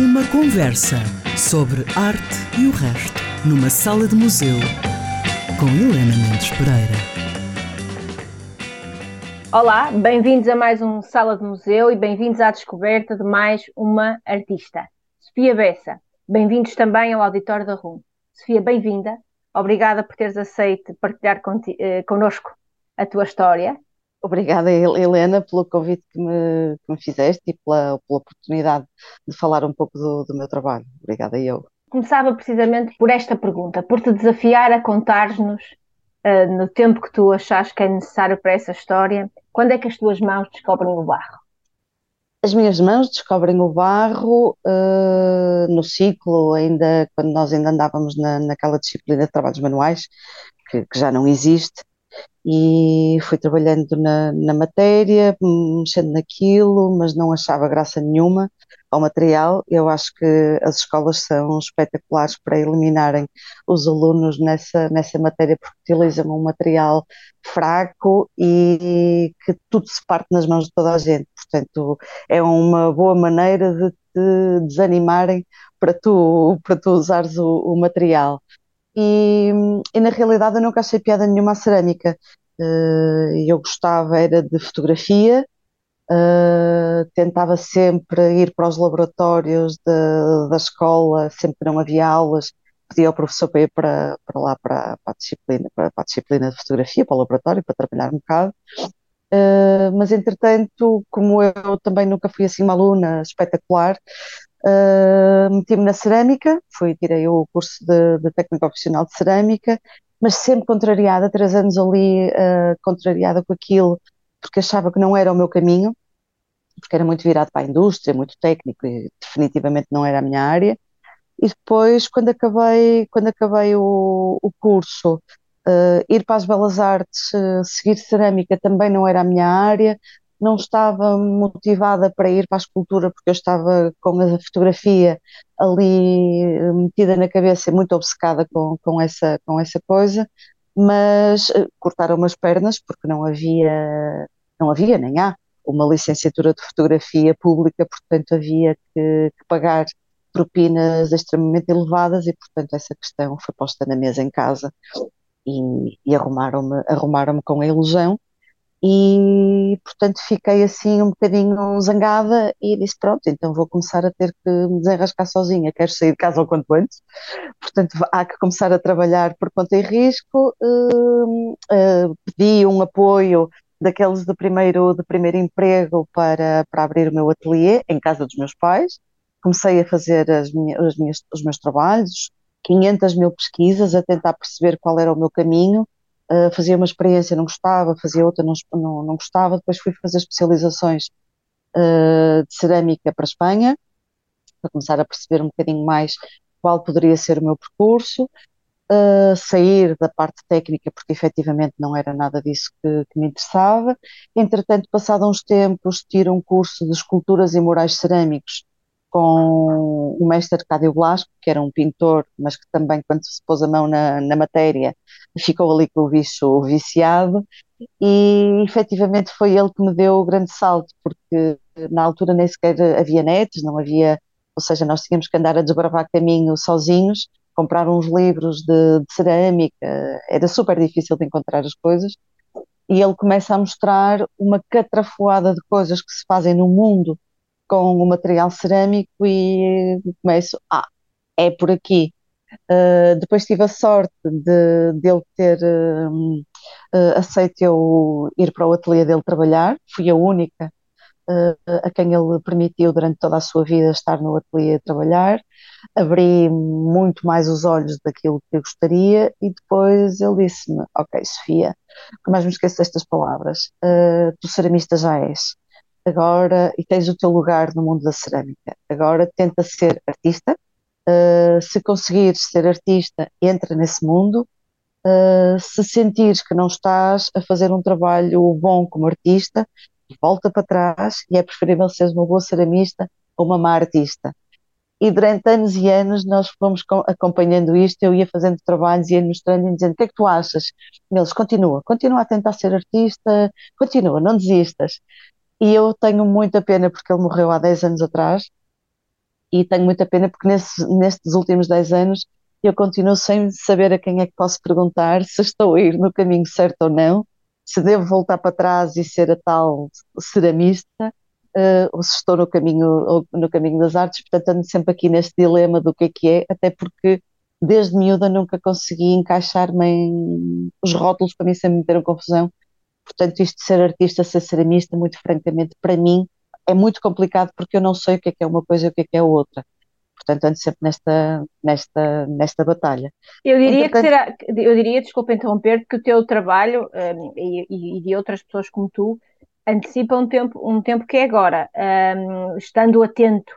Uma conversa sobre arte e o resto, numa sala de museu, com Helena Mendes Pereira. Olá, bem-vindos a mais um Sala de Museu e bem-vindos à descoberta de mais uma artista, Sofia Bessa. Bem-vindos também ao Auditório da RUM. Sofia, bem-vinda. Obrigada por teres aceito partilhar eh, connosco a tua história Obrigada, Helena, pelo convite que me, que me fizeste e pela, pela, oportunidade de falar um pouco do, do meu trabalho. Obrigada, eu. Começava precisamente por esta pergunta, por te desafiar a contar-nos, uh, no tempo que tu achas que é necessário para essa história, quando é que as tuas mãos descobrem o barro? As minhas mãos descobrem o barro uh, no ciclo, ainda quando nós ainda andávamos na, naquela disciplina de trabalhos manuais, que, que já não existe, e fui trabalhando na, na matéria, mexendo naquilo, mas não achava graça nenhuma ao material. Eu acho que as escolas são espetaculares para eliminarem os alunos nessa, nessa matéria, porque utilizam um material fraco e que tudo se parte nas mãos de toda a gente. Portanto, é uma boa maneira de te desanimarem para tu, para tu usares o, o material. E, e, na realidade eu nunca achei piada nenhuma à cerâmica. Uh, eu gostava era de fotografia, uh, tentava sempre ir para os laboratórios de, da escola, sempre não havia aulas, pedia ao professor para ir para, para lá para, para, a disciplina, para, para, a disciplina de fotografia, para o laboratório, para trabalhar um bocado. Uh, mas entretanto, como eu também nunca fui assim uma aluna espetacular, Uh, Meti-me na cerâmica, fui, tirei o curso de, de técnico profissional de cerâmica, mas sempre contrariada, três anos ali uh, contrariada com aquilo, porque achava que não era o meu caminho, porque era muito virado para a indústria, muito técnico e definitivamente não era a minha área. E depois, quando acabei, quando acabei o, o curso, uh, ir para as belas artes, uh, seguir cerâmica também não era a minha área, não estava motivada para ir para a escultura porque eu estava com a fotografia ali eh, metida na cabeça, muito obcecada com, com, essa, com essa coisa, mas eh, cortaram as pernas porque não havia, não havia nem há uma licenciatura de fotografia pública, portanto havia que, que pagar propinas extremamente elevadas e portanto essa questão foi posta na mesa em casa e, e arrumaram-me arrumaram com a ilusão e portanto fiquei assim um bocadinho zangada e disse pronto, então vou começar a ter que me desenrascar sozinha, quero sair de casa o quanto antes, portanto há que começar a trabalhar por conta e risco, uh, uh, pedi um apoio daqueles de primeiro, de primeiro emprego para, para abrir o meu ateliê em casa dos meus pais, comecei a fazer as minhas, as minhas, os meus trabalhos, 500 mil pesquisas a tentar perceber qual era o meu caminho, fazia uma experiência, não gostava, fazia outra, não, não, não gostava, depois fui fazer especializações uh, de cerâmica para a Espanha, para começar a perceber um bocadinho mais qual poderia ser o meu percurso, uh, sair da parte técnica, porque efetivamente não era nada disso que, que me interessava. Entretanto, passado uns tempos, tiro um curso de esculturas e murais cerâmicos com o mestre Cádio Blasco, que era um pintor, mas que também, quando se pôs a mão na, na matéria, ficou ali com o bicho viciado, e efetivamente foi ele que me deu o grande salto, porque na altura nem sequer havia netos, não havia, ou seja, nós tínhamos que andar a desbravar caminho sozinhos, comprar uns livros de, de cerâmica, era super difícil de encontrar as coisas, e ele começa a mostrar uma catrafoada de coisas que se fazem no mundo com o material cerâmico e começo, ah, é por aqui. Uh, depois tive a sorte de, de ele ter uh, uh, aceito eu ir para o ateliê dele trabalhar, fui a única a quem ele permitiu durante toda a sua vida estar no ateliê a trabalhar, abri muito mais os olhos daquilo que eu gostaria e depois ele disse-me, ok Sofia, que mais me esqueço destas palavras, tu ceramista já és, agora, e tens o teu lugar no mundo da cerâmica, agora tenta ser artista, uh, se conseguires ser artista, entra nesse mundo, uh, se sentires que não estás a fazer um trabalho bom como artista, volta para trás e é preferível seres uma boa ceramista ou uma má artista. E durante anos e anos nós fomos acompanhando isto, eu ia fazendo trabalhos e ia mostrando e dizendo o que é que tu achas? E eles, continua, continua a tentar ser artista, continua, não desistas. E eu tenho muita pena porque ele morreu há 10 anos atrás e tenho muita pena porque nesse, nestes últimos 10 anos eu continuo sem saber a quem é que posso perguntar se estou a ir no caminho certo ou não, se devo voltar para trás e ser a tal ceramista, uh, ou se estou no caminho, no caminho das artes, portanto ando sempre aqui neste dilema do que é que é, até porque desde miúda nunca consegui encaixar-me em... Os rótulos para mim sempre me deram confusão, portanto isto de ser artista, ser ceramista, muito francamente, para mim é muito complicado porque eu não sei o que é que é uma coisa e o que é que é outra. Portanto, ando sempre nesta, nesta, nesta batalha. Eu diria que será, eu diria, desculpa interromper, que o teu trabalho um, e, e, de outras pessoas como tu antecipa um tempo, um tempo que é agora, um, estando atento,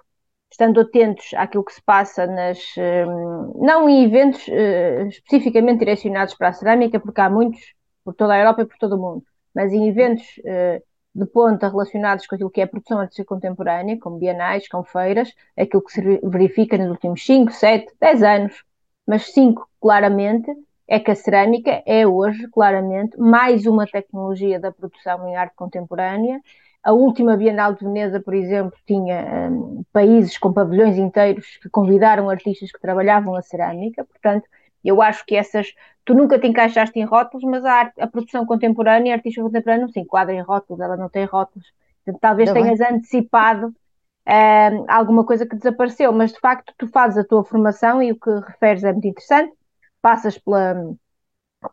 estando atentos àquilo que se passa nas, um, não em eventos uh, especificamente direcionados para a cerâmica, porque há muitos por toda a Europa e por todo o mundo, mas em eventos uh, de ponta relacionados com aquilo que é a produção artística contemporânea, como bienais, com feiras, aquilo que se verifica nos últimos 5, 7, 10 anos, mas 5 claramente, é que a cerâmica é hoje, claramente, mais uma tecnologia da produção em arte contemporânea. A última Bienal de Veneza, por exemplo, tinha um, países com pavilhões inteiros que convidaram artistas que trabalhavam a cerâmica, portanto, eu acho que essas. Tu nunca te encaixaste em rótulos, mas a, arte, a produção contemporânea, a artista contemporânea, não se enquadra em rótulos, ela não tem rótulos. Portanto, talvez não tenhas é. antecipado uh, alguma coisa que desapareceu, mas de facto tu fazes a tua formação e o que referes é muito interessante. Passas pela,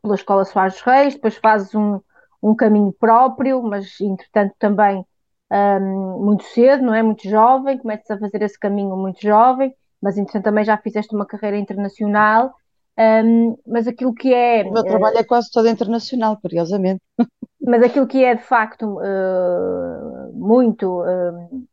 pela Escola Soares dos Reis, depois fazes um, um caminho próprio, mas entretanto também um, muito cedo, não é? Muito jovem, começas a fazer esse caminho muito jovem, mas entretanto também já fizeste uma carreira internacional um, mas aquilo que é. O meu trabalho é quase todo internacional, curiosamente. Mas aquilo que é de facto uh, muito, uh,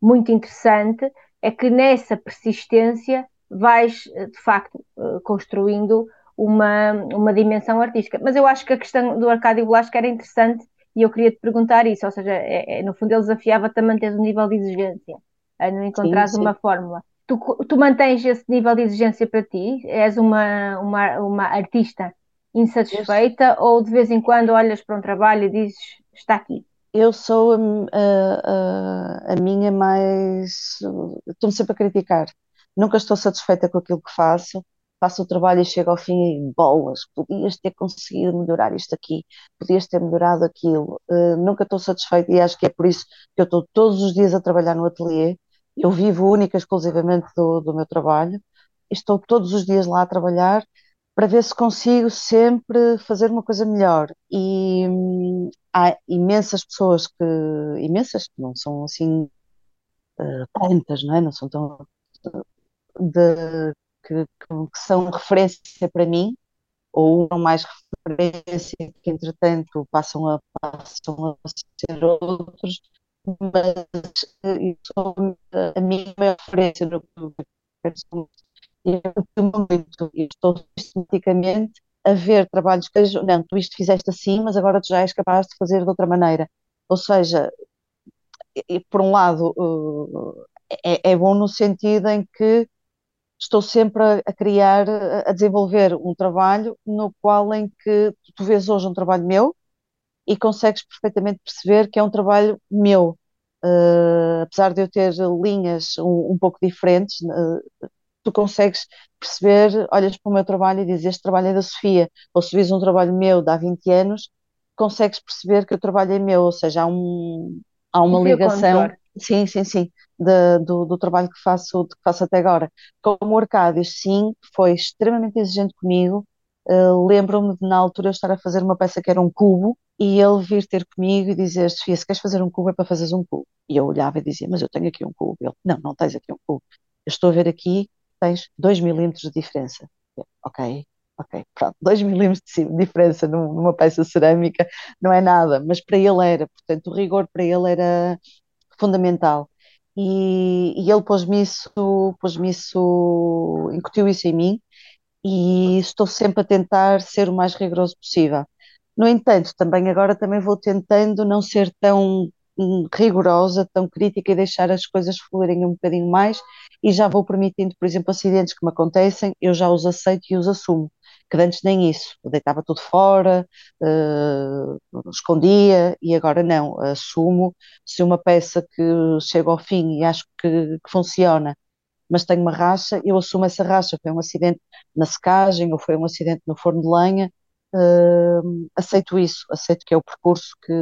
muito interessante é que nessa persistência vais de facto uh, construindo uma, uma dimensão artística. Mas eu acho que a questão do Arcádio Blasco era interessante e eu queria te perguntar isso, ou seja, é, é, no fundo ele desafiava-te a manter o nível de exigência, a não encontrar uma fórmula. Tu, tu mantens esse nível de exigência para ti? És uma, uma, uma artista insatisfeita ou de vez em quando olhas para um trabalho e dizes está aqui? Eu sou a, a, a minha mais. Estou-me sempre a criticar. Nunca estou satisfeita com aquilo que faço. Faço o trabalho e chego ao fim e bolas. Podias ter conseguido melhorar isto aqui, podias ter melhorado aquilo. Uh, nunca estou satisfeita e acho que é por isso que eu estou todos os dias a trabalhar no ateliê eu vivo única e exclusivamente do, do meu trabalho. Estou todos os dias lá a trabalhar para ver se consigo sempre fazer uma coisa melhor. E hum, há imensas pessoas que, imensas, que não são assim uh, tantas, não é? Não são tão. De, que, que, são referência para mim, ou não mais referência, que entretanto passam a, passam a ser outros, mas isso a minha referência no e eu muito e estou sistematicamente a ver trabalhos que não, tu isto fizeste assim, mas agora tu já és capaz de fazer de outra maneira. Ou seja, por um lado é, é bom no sentido em que estou sempre a, criar, a desenvolver um trabalho no qual em que tu vês hoje um trabalho meu e consegues perfeitamente perceber que é um trabalho meu. Uh, apesar de eu ter linhas um, um pouco diferentes, uh, tu consegues perceber, olhas para o meu trabalho e dizes este trabalho é da Sofia, ou se vis um trabalho meu de há 20 anos, consegues perceber que o trabalho é meu, ou seja, há, um, há uma ligação, sim, sim, sim, de, do, do, trabalho que faço, que faço até agora. Como o Arcádio, sim, foi extremamente exigente comigo, uh, lembro-me de na altura eu estar a fazer uma peça que era um cubo, e ele vir ter comigo e dizer, Sofia, se queres fazer um cubo é para fazeres um cubo. E eu olhava e dizia, mas eu tenho aqui um cubo. Ele, não, não tens aqui um cubo. Eu estou a ver aqui, tens 2 milímetros de diferença. Eu, ok, ok, pronto, 2 milímetros de diferença numa peça cerâmica não é nada, mas para ele era, portanto, o rigor para ele era fundamental. E, e ele pôs-me isso, pôs-me isso, incutiu isso em mim, e estou sempre a tentar ser o mais rigoroso possível. No entanto, também agora também vou tentando não ser tão hum, rigorosa, tão crítica e deixar as coisas fluírem um bocadinho mais e já vou permitindo, por exemplo, acidentes que me acontecem, eu já os aceito e os assumo, que antes nem isso, eu deitava tudo fora, uh, escondia e agora não, assumo se uma peça que chega ao fim e acho que, que funciona mas tenho uma racha, eu assumo essa racha. Foi um acidente na secagem ou foi um acidente no forno de lenha. Uh, aceito isso, aceito que é o percurso que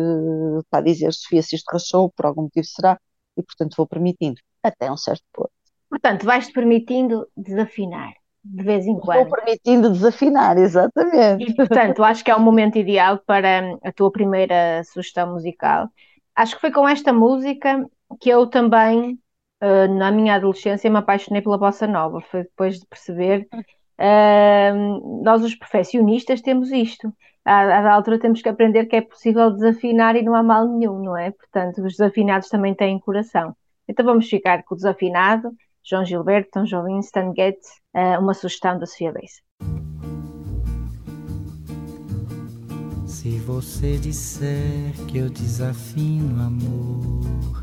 está a dizer Sofia, se isto rachou, por algum motivo será, e portanto vou permitindo, até um certo ponto. Portanto, vais-te permitindo desafinar de vez em quando. Vou permitindo desafinar, exatamente. E, portanto, acho que é o momento ideal para a tua primeira sugestão musical. Acho que foi com esta música que eu também, uh, na minha adolescência, me apaixonei pela bossa nova. Foi depois de perceber. Uh, nós, os profissionistas, temos isto. À, à altura temos que aprender que é possível desafinar e não há mal nenhum, não é? Portanto, os desafinados também têm coração. Então vamos ficar com o desafinado João Gilberto, Tom Jobim, Stan Getz, uh, uma sugestão da Sofia Bessa. Se você disser que eu desafino amor,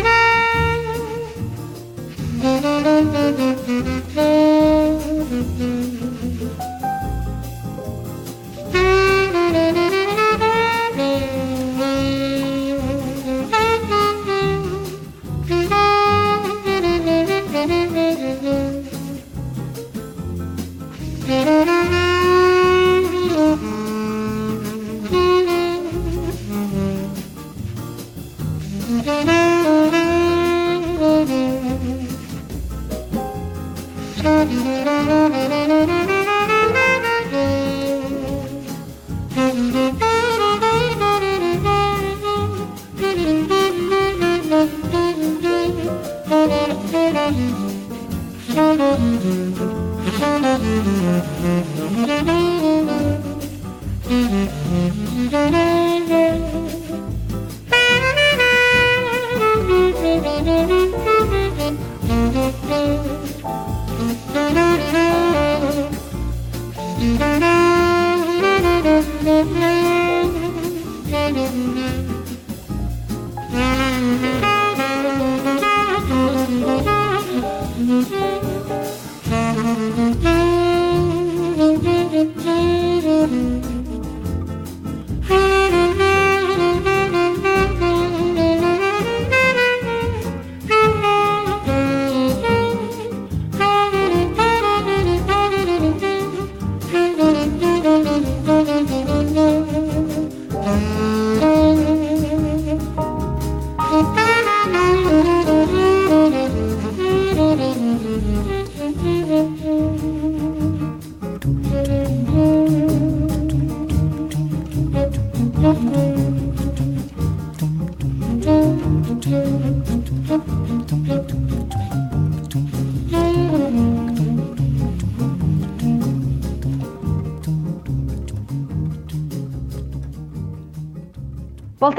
Thank you.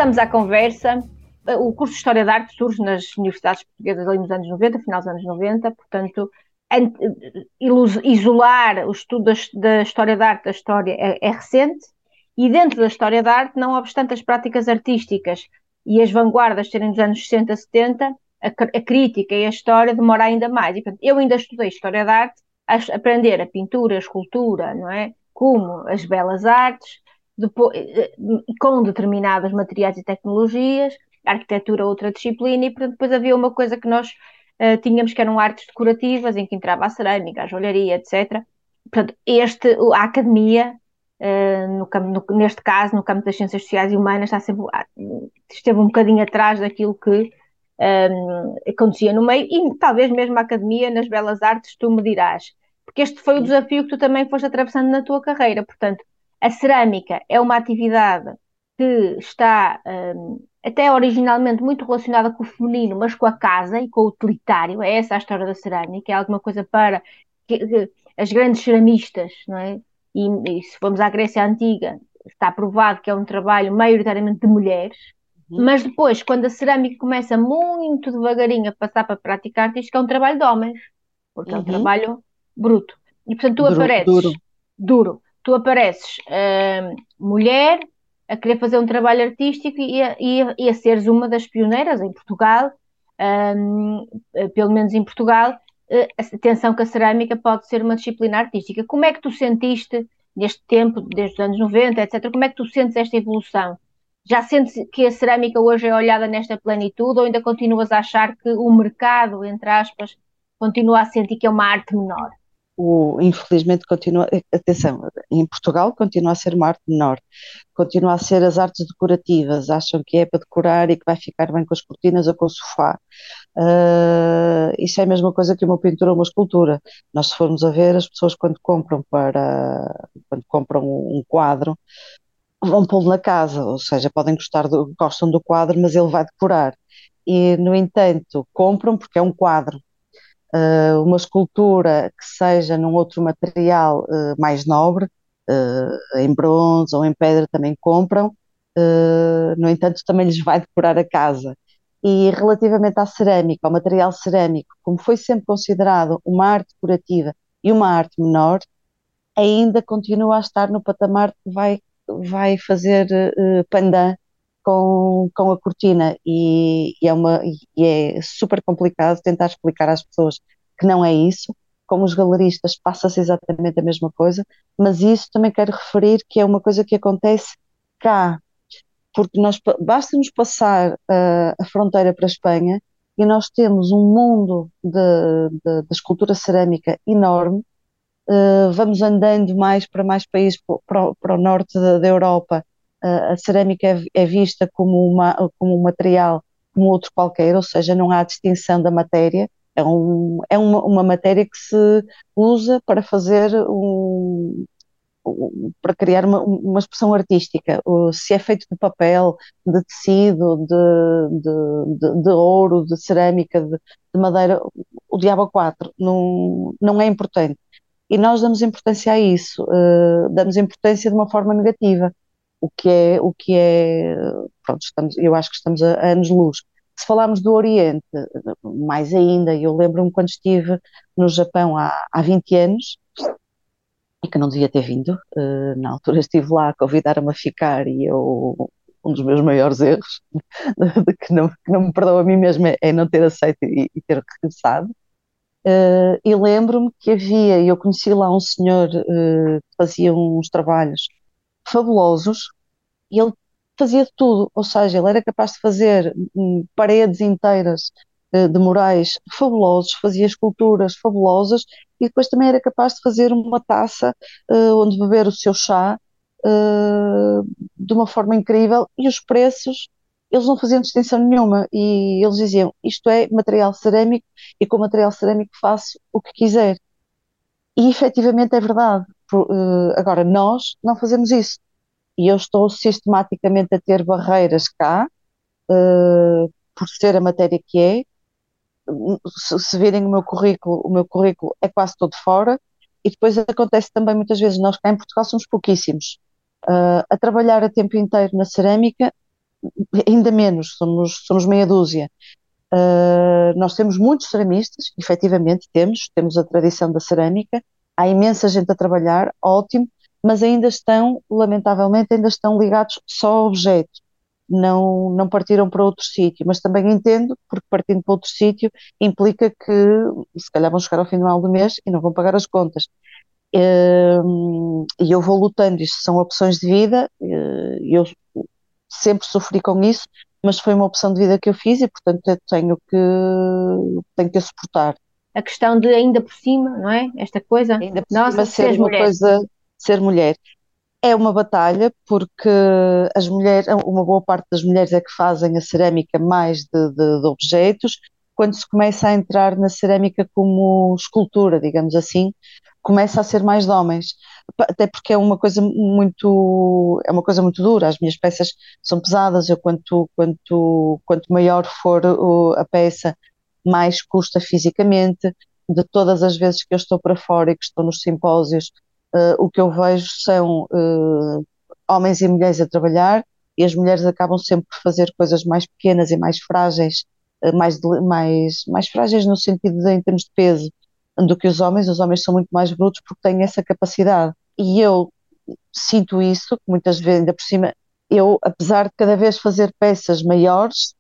Voltamos à conversa o curso de História da Arte surge nas universidades portuguesas ali nos anos 90, final dos anos 90, portanto, isolar o estudo da, história da arte da história é, é, recente, e dentro da história da arte, não obstante as práticas artísticas e as vanguardas serem dos anos 60, 70, a, a crítica e a história demora ainda mais. E, portanto, eu ainda estudei história da arte, a aprender a pintura, a escultura, não é? Como as belas artes, depois, eh, com determinados materiais e tecnologias, arquitetura outra disciplina, e portanto, depois havia uma coisa que nós uh, tínhamos que eram artes decorativas, em que entrava a cerâmica, a joalharia, etc. Portanto, este, a academia, uh, no, no, neste caso, no campo das ciências sociais e humanas, está sempre, ah, esteve um bocadinho atrás daquilo que um, acontecia no meio, e talvez mesmo a academia nas belas artes, tu me dirás. Porque este foi o desafio que tu também foste atravessando na tua carreira. Portanto, a cerâmica é uma atividade que está um, até originalmente muito relacionada com o feminino, mas com a casa e com o utilitário. É essa a história da cerâmica, é alguma coisa para que, que, as grandes ceramistas, não é? E, e, se formos à Grécia Antiga, está provado que é um trabalho maioritariamente de mulheres, uhum. mas depois, quando a cerâmica começa muito devagarinho a passar para a prática artística, é um trabalho de homens, porque uhum. é um uhum. trabalho bruto. E portanto, tu apareces duro. duro. Tu apareces uh, mulher, a querer fazer um trabalho artístico e a, e a, e a seres uma das pioneiras em Portugal, um, eh, pelo menos em Portugal, uh, atenção que a cerâmica pode ser uma disciplina artística. Como é que tu sentiste neste tempo, desde os anos 90, etc., como é que tu sentes esta evolução? Já sentes que a cerâmica hoje é olhada nesta plenitude ou ainda continuas a achar que o mercado, entre aspas, continua a sentir que é uma arte menor? O, infelizmente continua, atenção, em Portugal continua a ser uma arte menor, continua a ser as artes decorativas, acham que é para decorar e que vai ficar bem com as cortinas ou com o sofá. Uh, isso é a mesma coisa que uma pintura ou uma escultura. Nós se formos a ver, as pessoas quando compram para, quando compram um quadro, vão pô-lo na casa, ou seja, podem gostar do, gostam do quadro, mas ele vai decorar. E, no entanto, compram porque é um quadro, uh, uma escultura que seja num outro material uh, mais nobre, uh, em bronze ou em pedra também compram, no entanto também lhes vai decorar a casa. E relativamente à cerâmica, ao material cerâmico, como foi sempre considerado uma arte decorativa e uma arte menor, ainda continua a estar no patamar que vai, vai fazer uh, pandan com, com a cortina e, e, é uma, e é super complicado tentar explicar às pessoas que não é isso. Com os galeristas passa-se exatamente a mesma coisa, mas isso também quero referir que é uma coisa que acontece cá, porque nós basta-nos passar uh, a fronteira para a Espanha e nós temos um mundo de, de, de escultura cerâmica enorme. Uh, vamos andando mais para mais países, para, para o norte da, da Europa, a cerâmica é, é, vista como, uma, como um material como outro qualquer, ou seja, não há distinção da matéria, é, um, é uma, uma matéria que se usa para fazer um, para criar uma, uma expressão artística, se é feito de papel, de tecido, de, de, de, de ouro, de cerâmica, de, de, madeira, o diabo 4 não, não é importante. E nós damos importância a isso, uh, damos importância de uma forma negativa o que é, o que é pronto, estamos, eu acho que estamos a, a anos-luz. Se falarmos do Oriente, mais ainda, eu lembro-me quando estive no Japão há, há 20 anos, e que não devia ter vindo, uh, na altura estive lá, convidaram-me a ficar e eu, um dos meus maiores erros, de que não, que não me perdoo a mim mesmo, é, é não ter aceito e, e ter regressado. Uh, e lembro-me que havia, eu conheci lá um senhor uh, que fazia uns trabalhos fabulosos e ele fazia de tudo, ou seja, ele era capaz de fazer hum, paredes inteiras uh, de murais fabulosos, fazia esculturas fabulosas e depois também era capaz de fazer uma taça uh, onde beber o seu chá uh, de uma forma incrível e os preços eles não faziam distinção nenhuma e eles diziam isto é material cerâmico e com material cerâmico faço o que quiser. E efetivamente é verdade agora, nós não fazemos isso. E eu estou sistematicamente a ter barreiras cá, uh, por ser a matéria que é. Se, virem o meu currículo, o meu currículo é quase todo fora. E depois acontece também muitas vezes, nós cá em Portugal somos pouquíssimos uh, a trabalhar a tempo inteiro na cerâmica ainda menos, somos, somos meia dúzia. Uh, nós temos muitos ceramistas, efetivamente temos, temos a tradição da cerâmica, há imensa gente a trabalhar, ótimo, mas ainda estão, lamentavelmente, ainda estão ligados só ao objeto, não, não partiram para outro sítio, mas também entendo, porque partindo para outro sítio implica que se calhar vão chegar ao final do mês e não vão pagar as contas. Uh, e eu vou lutando, isto são opções de vida, uh, eu sempre sofri com isso, mas foi uma opção de vida que eu fiz e, portanto, eu tenho que, tenho que a suportar. A questão de ainda por cima, não é? Esta coisa, ainda por nossa, cima ser uma mulher. coisa, ser mulher. É uma batalha porque as mulheres, uma boa parte das mulheres é que fazem a cerâmica mais de, de, de objetos, quando se começa a entrar na cerâmica como escultura, digamos assim, começa a ser mais de homens, até porque é uma coisa muito é uma coisa muito dura. As minhas peças são pesadas. Eu quanto quanto quanto maior for a peça, mais custa fisicamente. De todas as vezes que eu estou para fora e que estou nos simpósios, uh, o que eu vejo são uh, homens e mulheres a trabalhar e as mulheres acabam sempre por fazer coisas mais pequenas e mais frágeis, uh, mais mais mais frágeis no sentido de em termos de peso do que os homens. Os homens são muito mais brutos porque têm essa capacidade. E eu sinto isso, muitas vezes, ainda por cima, eu, apesar de cada vez fazer peças maiores,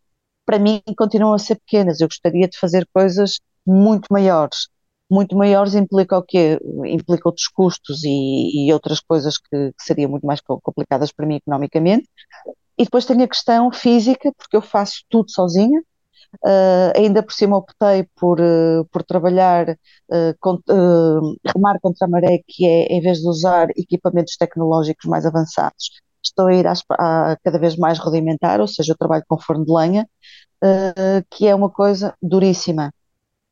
para mim continuam a ser pequenas. Eu gostaria de fazer coisas muito maiores. Muito maiores implica o quê? Implica outros custos e, e outras coisas que, que, seriam muito mais complicadas para mim economicamente. E depois tem a questão física, porque eu faço tudo sozinha, Uh, ainda por cima optei por, uh, por trabalhar uh, com, remar contra a maré, que é em vez de usar equipamentos tecnológicos mais avançados, estou a ir às, a, cada vez mais rudimentar, ou seja, eu trabalho com forno de lenha, que é uma coisa duríssima.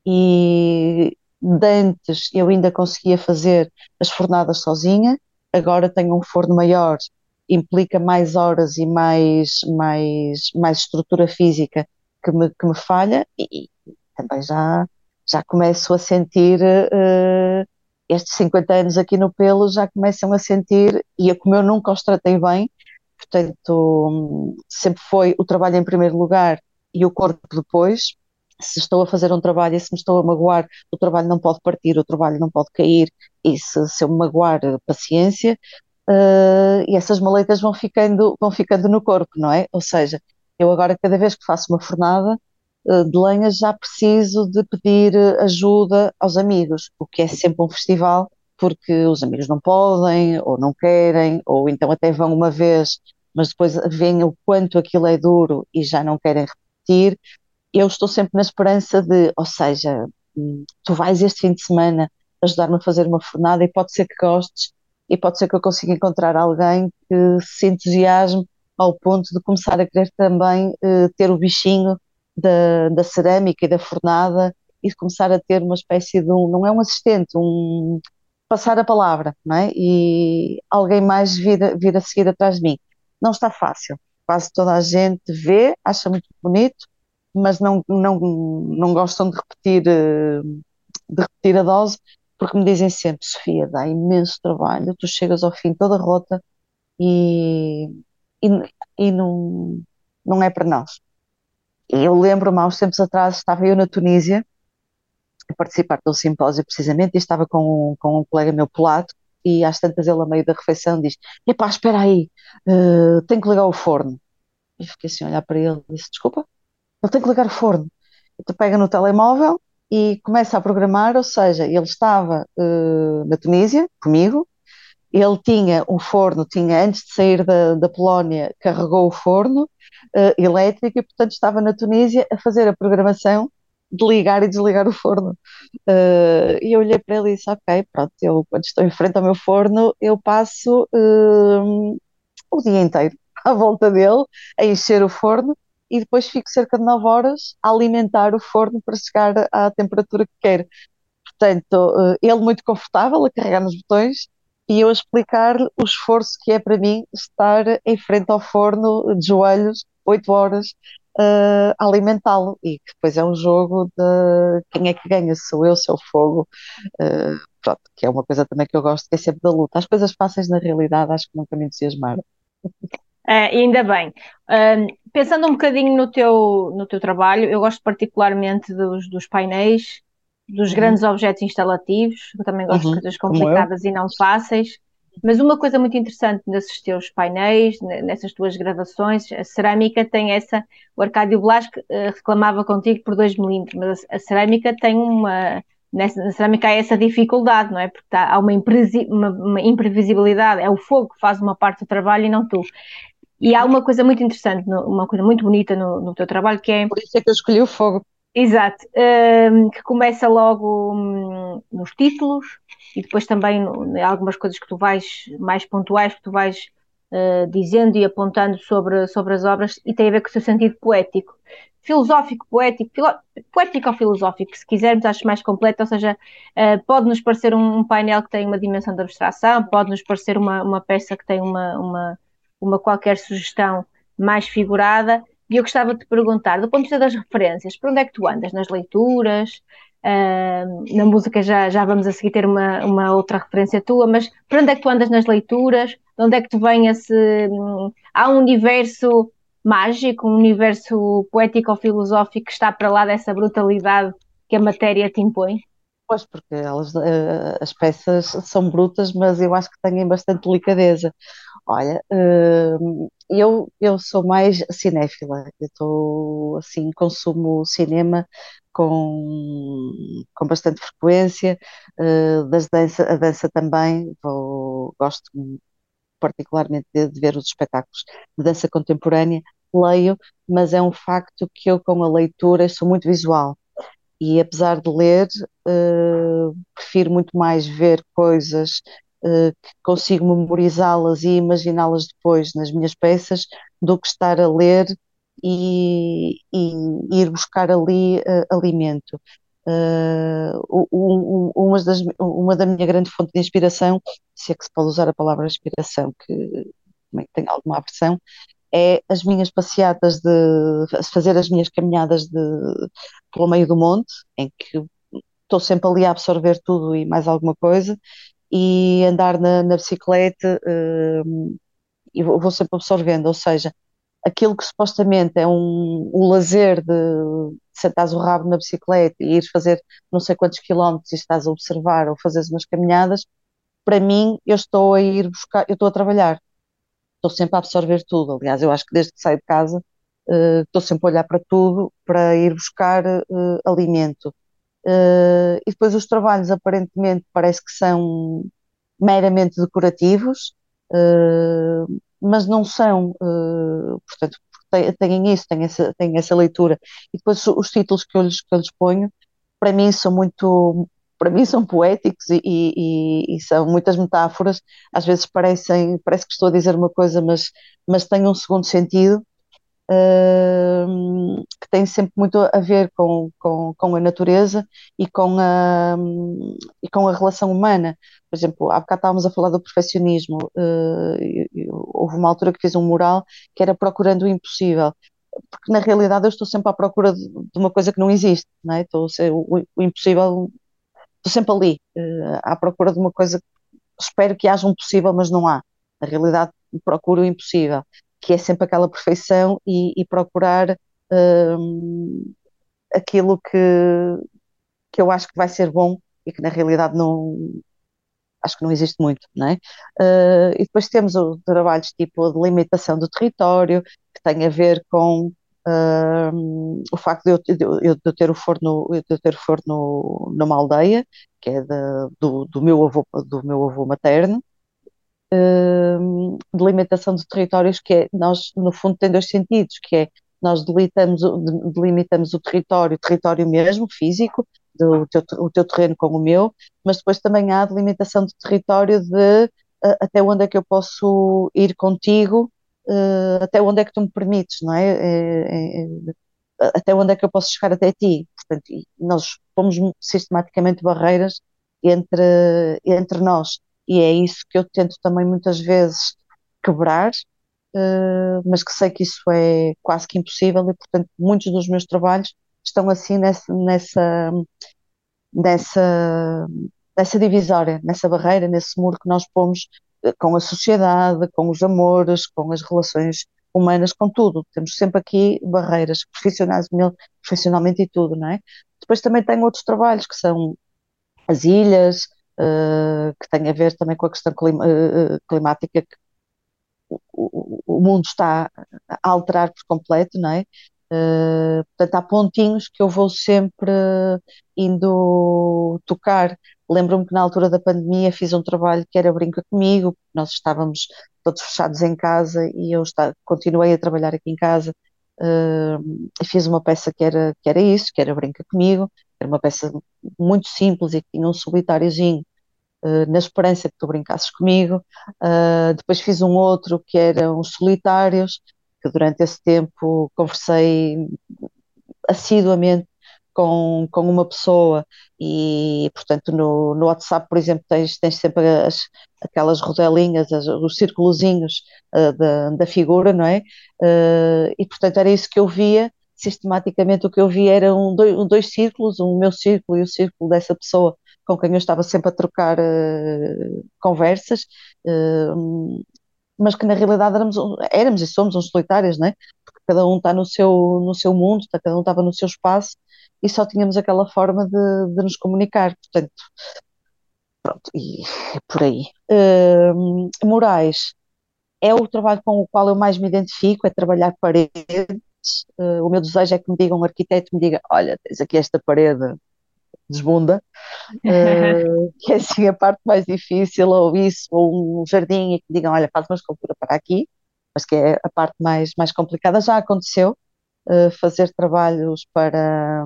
E antes eu ainda conseguia fazer as fornadas sozinha, agora tenho um forno maior, implica mais horas e mais, mais, mais estrutura física que me, que me falha e, e também já, já começo a sentir uh, estes 50 anos aqui no pelo já começam a sentir e como eu nunca os tratei bem, portanto sempre foi o trabalho em primeiro lugar e o corpo depois, se estou a fazer um trabalho e se me estou a magoar, o trabalho não pode partir, o trabalho não pode cair, e se, se eu me magoar, paciência, uh, e essas maletas vão ficando, vão ficando no corpo, não é? Ou seja, eu agora, cada vez que faço uma fornada de lenha, já preciso de pedir eh, ajuda aos amigos, o que é sempre um festival, porque os amigos não podem, ou não querem, ou então até vão uma vez, mas depois veem o quanto aquilo é duro e já não querem repetir. Eu estou sempre na esperança de, ou seja, hum, tu vais este fim de semana ajudar-me a fazer uma fornada e pode ser que gostes e pode ser que eu consiga encontrar alguém que se entusiasme ao ponto de começar a querer também uh, ter o bichinho da, da cerâmica e da fornada e de começar a ter uma espécie de um, não é um assistente, um passar a palavra, não é? E alguém mais vir, vir a seguir atrás de mim. Não está fácil. Quase toda a gente vê, acha muito bonito, mas não, não, não gostam de repetir, eh, de repetir a dose, porque me dizem sempre, Sofia, dá imenso trabalho, tu chegas ao fim toda rota e e, e não, não é para nós. Eu lembro-me, há uns tempos atrás, estava eu na Tunísia a participar de um simpósio precisamente e estava com, com um colega meu polaco e às tantas ele, a meio da refeição, diz epá, espera aí, uh, tenho que ligar o forno. E fiquei assim a olhar para ele e disse, desculpa, ele tem que ligar o forno. Então pega no telemóvel e começa a programar, ou seja, ele estava uh, na Tunísia comigo, ele tinha um forno, tinha antes de sair da, da Polónia, carregou o forno uh, elétrico e, portanto, estava na Tunísia a fazer a programação de ligar e desligar o forno. Uh, e eu olhei para ele e disse: Ok, pronto, eu quando estou em frente ao meu forno, eu passo uh, o dia inteiro à volta dele, a encher o forno e depois fico cerca de 9 horas a alimentar o forno para chegar à temperatura que quero. Portanto, ele muito confortável a carregar nos botões e eu explicar-lhe o esforço que é para mim estar em frente ao forno de joelhos, oito horas, uh, a alimentá-lo. E que depois é um jogo de quem é que ganha, sou eu, se é o fogo. Uh, pronto, que é uma coisa também que eu gosto, que é sempre da luta. As coisas fáceis, na realidade, acho que nunca me entusiasmaram. Uh, ainda bem. Uh, pensando um bocadinho no teu, no teu trabalho, eu gosto particularmente dos, dos painéis, dos uhum. grandes objetos instalativos, eu também gosto uhum. de coisas complicadas e não fáceis. Mas uma coisa muito interessante nesses teus painéis, nessas tuas gravações, a cerâmica tem essa. O Arcádio Blasco uh, reclamava contigo por 2 milímetros, mas a, cerâmica tem uma. Nessa, na cerâmica há essa dificuldade, não é? Porque tá, há uma, imprevisibilidade, é o fogo que faz uma parte do trabalho e não tu. E há uma coisa muito interessante, uma coisa muito bonita no, no teu trabalho que é. Por isso é que eu escolhi o fogo. Exato, um, que começa logo um, nos títulos e depois também em algumas coisas que tu vais, mais pontuais, que tu vais uh, dizendo e apontando sobre, sobre as obras e tem a ver com o seu sentido poético. Filosófico, poético, filo, poético ou filosófico, se quisermos, acho mais completo, ou seja, uh, pode-nos parecer um, painel que tem uma dimensão de abstração, pode-nos parecer uma, uma peça que tem uma, uma, uma qualquer sugestão mais figurada, e eu gostava de te perguntar, do ponto de vista das referências, por onde é que tu andas? Nas leituras? Uh, na música já, já vamos a seguir ter uma, uma outra referência tua, mas por onde é que tu andas nas leituras? De onde é que tu vem esse. Hum, há um universo mágico, um universo poético ou filosófico que está para lá dessa brutalidade que a matéria te impõe? Pois, porque elas, uh, as peças são brutas, mas eu acho que têm bastante delicadeza. Olha, uh, eu, eu sou mais cinéfila, eu estou assim, consumo cinema com, com bastante frequência, uh, das dança, a dança também, vou, gosto particularmente de, de, ver os espetáculos de dança contemporânea, leio, mas é um facto que eu com a leitura sou muito visual. E apesar de ler, uh, prefiro muito mais ver coisas uh, que consigo memorizá-las e imaginá-las depois nas minhas peças do que estar a ler e, e ir buscar ali uh, alimento. Uh, um, uma, das, uma da minha grande fonte de inspiração, se é que se pode usar a palavra inspiração, que também tenho alguma aversão, é as minhas passeadas de fazer as minhas caminhadas de, pelo meio do monte, em que estou sempre ali a absorver tudo e mais alguma coisa, e andar na, na bicicleta uh, e vou, sempre absorvendo, ou seja, aquilo que supostamente é um, um lazer de sentares o rabo na bicicleta e ir fazer não sei quantos quilómetros e estás a observar ou fazeres umas caminhadas, para mim eu estou a ir buscar, eu estou a trabalhar, estou sempre a absorver tudo, aliás eu acho que desde que saio de casa uh, estou sempre a olhar para tudo para ir buscar uh, alimento. Uh, e depois os trabalhos aparentemente parece que são meramente decorativos, mas não são, uh, portanto, têm isso, têm essa, têm essa leitura. E depois os títulos que eu lhes, que eu lhes ponho, para mim são muito, para mim são poéticos e, e, e, são muitas metáforas, às vezes parecem, parece que estou a dizer uma coisa, mas, mas tem um segundo sentido, que tem sempre muito a ver com, com, com a natureza e com a, e com a relação humana. Por exemplo, há bocado estávamos a falar do perfeccionismo. Uh, houve uma altura que fiz um mural que era procurando o impossível porque na realidade eu estou sempre à procura de, uma coisa que não existe, não é? Estou, o, o impossível, estou sempre ali, uh, à procura de uma coisa espero que haja um possível, mas não há. Na realidade, procuro o impossível que é sempre aquela perfeição e, e procurar um, aquilo que, que eu acho que vai ser bom e que na realidade não acho que não existe muito, não é? Uh, e depois temos o trabalhos tipo de limitação do território, que tem a ver com uh, o facto de eu, de, de eu, ter o forno, de eu ter forno numa aldeia, que é de, do, do, meu avô, do meu avô materno, Hum, delimitação de territórios que é, nós, no fundo, tem dois sentidos, que é nós delimitamos, delimitamos o território, o território mesmo, físico, do teu, o teu terreno com o meu, mas depois também há a delimitação de território de uh, até onde é que eu posso ir contigo, uh, até onde é que tu me permites, não é? é, é, é até onde é que eu posso chegar até ti. Portanto, nós pomos sistematicamente barreiras entre, entre nós e é isso que eu tento também muitas vezes quebrar, uh, mas que sei que isso é quase que impossível e, portanto, muitos dos meus trabalhos estão assim nessa, nessa, nessa, nessa divisória, nessa barreira, nesse muro que nós pomos com a sociedade, com os amores, com as relações humanas, com tudo. Temos sempre aqui barreiras profissionais, profissionalmente e tudo, não é? Depois também tenho outros trabalhos que são as ilhas, uh, que têm a ver também com a questão clima, uh, climática, que o, o, mundo está a alterar por completo, não é? Uh, portanto, há pontinhos que eu vou sempre indo tocar. Lembro-me que na altura da pandemia fiz um trabalho que era Brinca Comigo, nós estávamos todos fechados em casa e eu está, continuei a trabalhar aqui em casa. Uh, fiz uma peça que era, que era isso, que era Brinca Comigo, era uma peça muito simples e que tinha um solitáriozinho na esperança que tu brincasses comigo. Uh, depois fiz um outro que era uns solitários, que durante esse tempo conversei assiduamente com, com uma pessoa e, portanto, no, no WhatsApp, por exemplo, tens, tens sempre as, aquelas rodelinhas, as, os círculozinhos uh, da, da figura, não é? Uh, e, portanto, era isso que eu via, sistematicamente o que eu via era um, dois, dois círculos, um meu círculo e o círculo dessa pessoa com quem eu estava sempre a trocar uh, conversas, mas que na realidade éramos, éramos e somos uns solitários, não é? Porque cada um está no seu, no seu mundo, cada um estava no seu espaço e só tínhamos aquela forma de, de nos comunicar, portanto, pronto, e por aí. Uh, Moraes é o trabalho com o qual eu mais me identifico, é trabalhar paredes. Uh, o meu desejo é que me diga um arquiteto, me diga, olha, tens aqui esta parede desbunda, uh, que é assim a parte mais difícil, ou isso, ou um jardim, e que digam, olha, faz uma escultura para aqui, mas que é a parte mais, mais complicada, já aconteceu, fazer trabalhos para,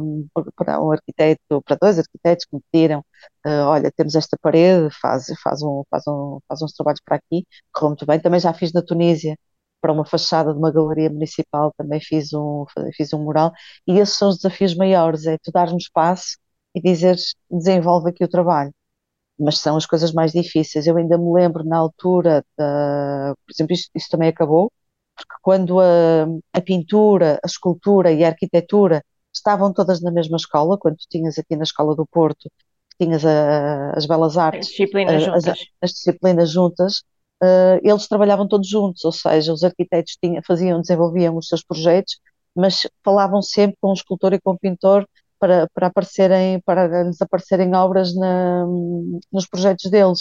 para um arquiteto, para dois arquitetos que me pediram, uh, olha, temos esta parede, faz, faz, um, faz, um, faz uns trabalhos para aqui, correu muito bem. Também já fiz na Tunísia, para uma fachada de uma galeria municipal, também fiz um, fiz um mural, e esses são os desafios maiores, é tu dar um espaço e dizeres, desenvolve aqui o trabalho. Mas são as coisas mais difíceis. Eu ainda me lembro na altura, da, por exemplo, isto, isso também acabou, porque quando a, a, pintura, a escultura e a arquitetura estavam todas na mesma escola, quando tu tinhas aqui na Escola do Porto, tinhas a, as belas artes, as disciplinas juntas, as, as disciplinas juntas uh, eles trabalhavam todos juntos, ou seja, os arquitetos tinham, faziam, desenvolviam os seus projetos, mas falavam sempre com o escultor e com o pintor para, para aparecerem, para lhes aparecerem obras na, nos projetos deles.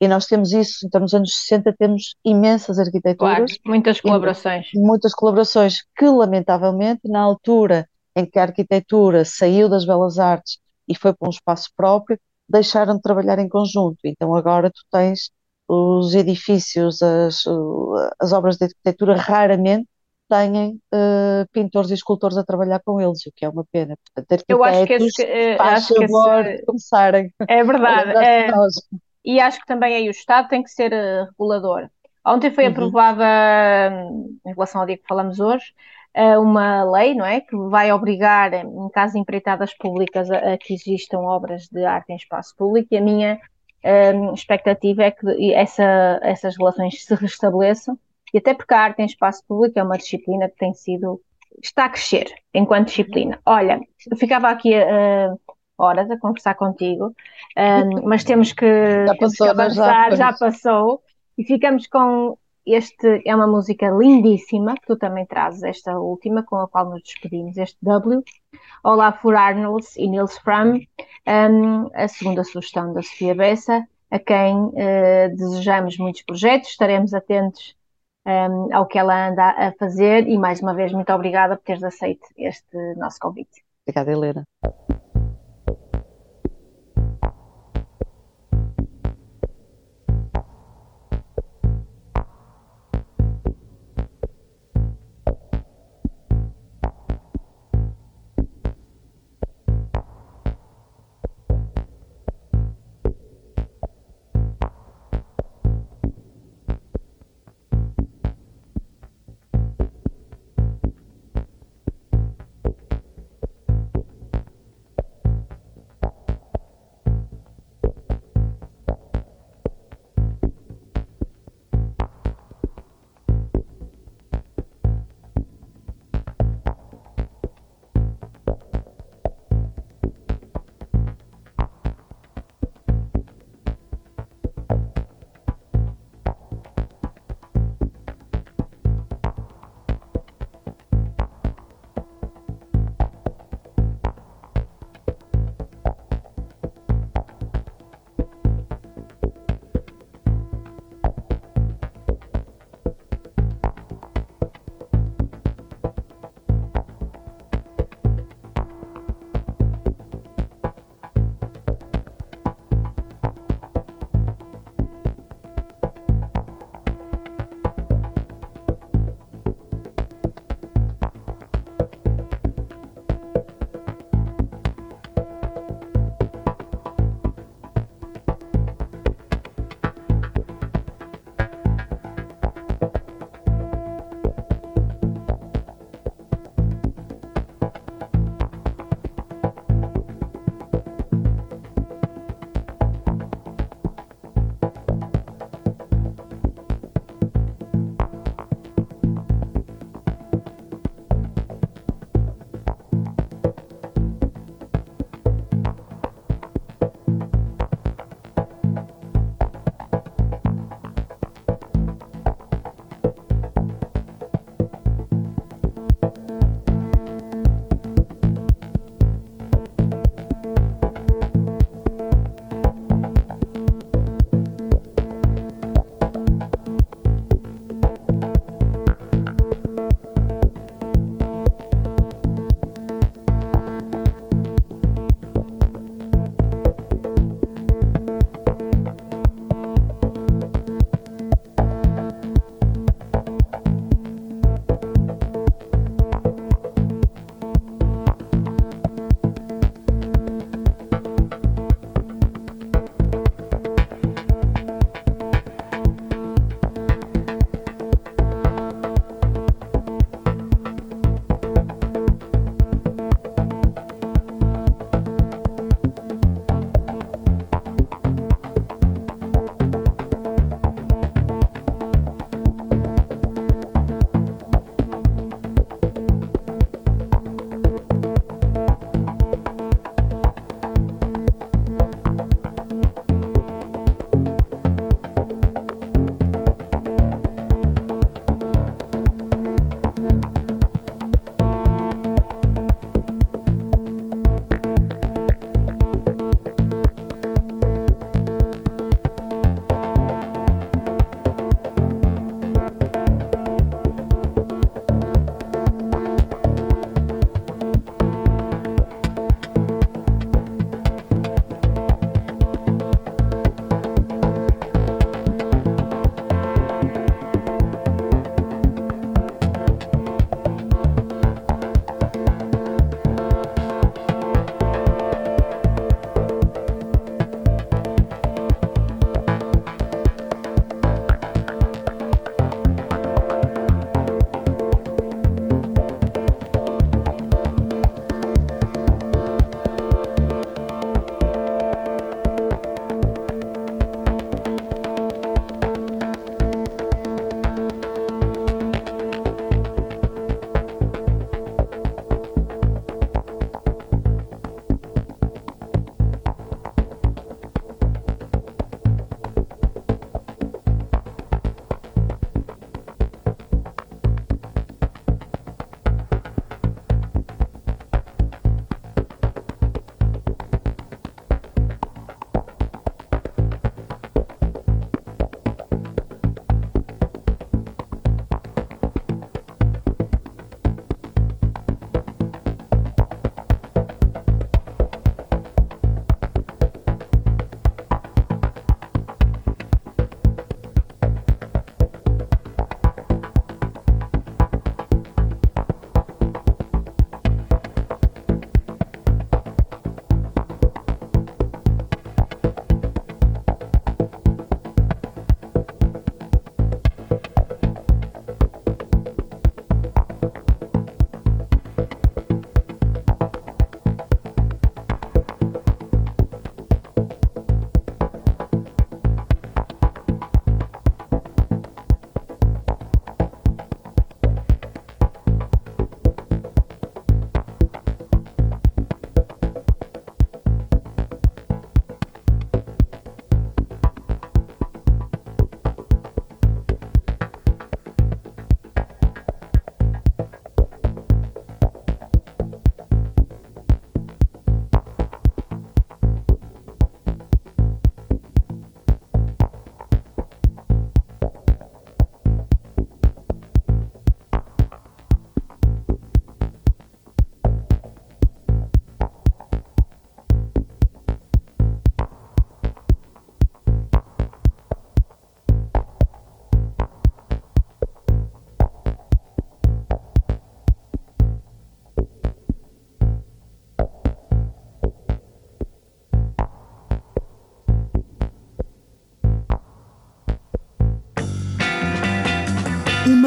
E nós temos isso, então nos anos 60 temos imensas arquiteturas. Claro, muitas colaborações. Muitas colaborações que, lamentavelmente, na altura em que a arquitetura saiu das belas artes e foi para um espaço próprio, deixaram de trabalhar em conjunto. Então agora tu tens os edifícios, as, as obras de arquitetura raramente têm uh, pintores e escultores a trabalhar com eles, o que é uma pena. Portanto, Eu acho que esse, uh, acho que esse, começarem. É verdade. É, e acho que também aí o Estado tem que ser uh, regulador. Ontem foi uhum. aprovada, hum, em relação ao dia que falamos hoje, uma lei, não é? Que vai obrigar, em caso de empreitadas públicas, a, a que existam obras de arte em espaço público e a minha um, expectativa é que essa, essas relações se restabeleçam e até porque a arte em espaço público é uma disciplina que tem sido, está a crescer enquanto disciplina. Olha, eu ficava aqui uh, horas a conversar contigo, um, mas temos que, já passou, que avançar, já, já passou, e ficamos com este, é uma música lindíssima, que tu também trazes, esta última, com a qual nos despedimos, este W, Olá for Arnolds e Nils Fram, um, a segunda sugestão da Sofia Bessa, a quem uh, desejamos muitos projetos, estaremos atentos um, ao que ela anda a fazer e mais uma vez muito obrigada por teres aceito este nosso convite. Obrigada, Helena.